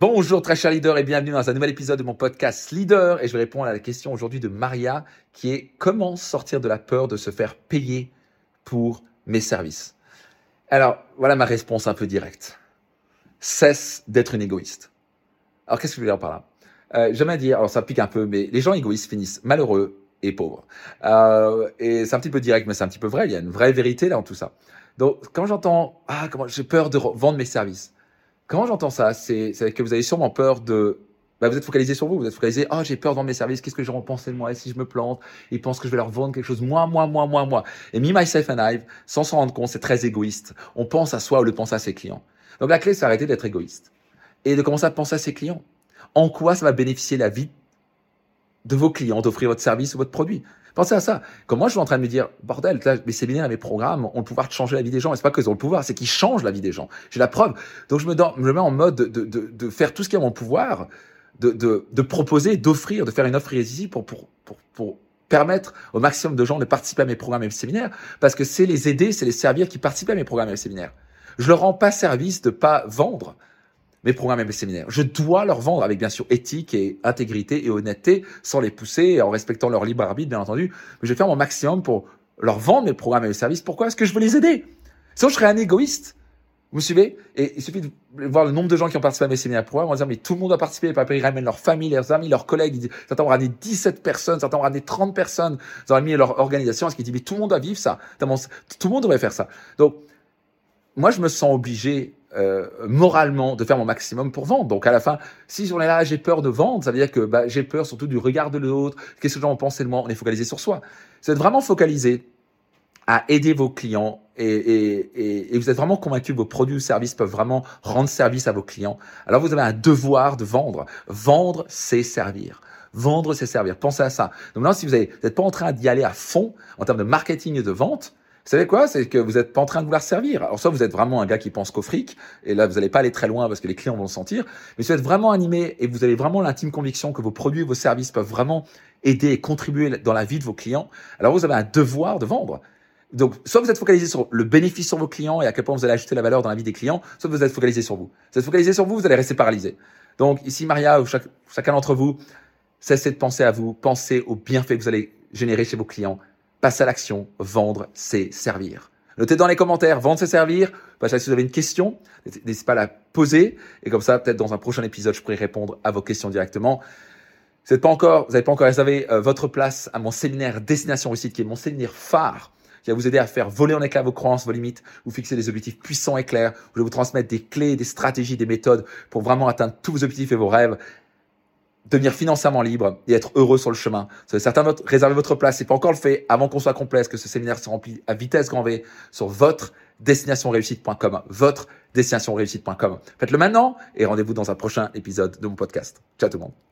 Bonjour très cher leader et bienvenue dans un nouvel épisode de mon podcast Leader et je vais répondre à la question aujourd'hui de Maria qui est comment sortir de la peur de se faire payer pour mes services? Alors voilà ma réponse un peu directe. Cesse d'être une égoïste. Alors qu'est-ce que je veux dire par là? Euh, J'aime dire, alors ça pique un peu, mais les gens égoïstes finissent malheureux et pauvres. Euh, et c'est un petit peu direct, mais c'est un petit peu vrai. Il y a une vraie vérité là dans tout ça. Donc quand j'entends ah comment j'ai peur de vendre mes services quand j'entends ça, c'est que vous avez sûrement peur de bah, vous êtes focalisé sur vous, vous êtes focalisé, oh, j'ai peur dans mes services, qu'est-ce que je vais en penser de moi, et si je me plante, ils pensent que je vais leur vendre quelque chose, moi, moi, moi, moi, moi. Et me, myself and I, sans s'en rendre compte, c'est très égoïste. On pense à soi ou le pense à ses clients. Donc la clé, c'est arrêter d'être égoïste. Et de commencer à penser à ses clients. En quoi ça va bénéficier la vie de vos clients, d'offrir votre service ou votre produit. Pensez à ça. Comme moi, je suis en train de me dire, bordel, mes séminaires mes programmes ont le pouvoir de changer la vie des gens. Et c'est pas qu'ils ont le pouvoir, c'est qu'ils changent la vie des gens. J'ai la preuve. Donc, je me, mets en mode de, faire tout ce qui est en mon pouvoir, de, proposer, d'offrir, de faire une offre irrésistible pour, pour, permettre au maximum de gens de participer à mes programmes et mes séminaires, parce que c'est les aider, c'est les servir qui participent à mes programmes et mes séminaires. Je leur rends pas service de pas vendre mes programmes et mes séminaires. Je dois leur vendre avec bien sûr éthique et intégrité et honnêteté, sans les pousser, en respectant leur libre arbitre, bien entendu. Mais je vais faire mon maximum pour leur vendre mes programmes et mes services. Pourquoi Parce que je veux les aider? Sinon, je serais un égoïste. Vous me suivez? Et il suffit de voir le nombre de gens qui ont participé à mes séminaires pour on va dire, mais tout le monde a participé, et ils ramènent leur famille, leurs amis, leurs collègues, certains ont ramené 17 personnes, certains ont ramené 30 personnes, ils ont ramené leur organisation, ce qui dit, mais tout le monde doit vivre ça, tout le monde devrait faire ça. Donc, moi, je me sens obligé euh, moralement de faire mon maximum pour vendre. Donc à la fin, si on est là, j'ai peur de vendre, ça veut dire que bah, j'ai peur surtout du regard de l'autre. Qu'est-ce que penser de moi? On est focalisé sur soi. C'est vraiment focalisé à aider vos clients et, et, et, vous êtes vraiment convaincu que vos produits ou services peuvent vraiment rendre service à vos clients. Alors vous avez un devoir de vendre. Vendre, c'est servir. Vendre, c'est servir. Pensez à ça. Donc maintenant, si vous n'êtes pas en train d'y aller à fond en termes de marketing et de vente, savez quoi? C'est que vous n'êtes pas en train de vouloir servir. Alors soit vous êtes vraiment un gars qui pense qu'au fric, et là vous n'allez pas aller très loin parce que les clients vont le sentir, mais si vous êtes vraiment animé et vous avez vraiment l'intime conviction que vos produits et vos services peuvent vraiment aider et contribuer dans la vie de vos clients, alors vous avez un devoir de vendre. Donc, soit vous êtes focalisé sur le bénéfice sur vos clients et à quel point vous allez ajouter la valeur dans la vie des clients, soit vous êtes focalisé sur vous. Vous êtes focalisé sur vous, vous allez rester paralysé. Donc, ici, Maria, ou chacun d'entre vous, cessez de penser à vous, pensez aux bienfaits que vous allez générer chez vos clients Passe à l'action, vendre, c'est servir. Notez dans les commentaires, vendre, c'est servir. si vous avez une question, n'hésitez pas à la poser. Et comme ça, peut-être dans un prochain épisode, je pourrai répondre à vos questions directement. Vous n'avez pas encore, vous n'avez pas encore réservé euh, votre place à mon séminaire Destination Réussite, qui est mon séminaire phare, qui va vous aider à faire voler en éclat vos croyances, vos limites, vous fixer des objectifs puissants et clairs. Je vais vous transmettre des clés, des stratégies, des méthodes pour vraiment atteindre tous vos objectifs et vos rêves devenir financièrement libre et être heureux sur le chemin. Certains votre, réserver votre place, c'est pas encore le fait avant qu'on soit complet, que ce séminaire se remplit à vitesse grand V sur votre destinationreussite.com, votre destinationreussite.com. Faites-le maintenant et rendez-vous dans un prochain épisode de mon podcast. Ciao tout le monde.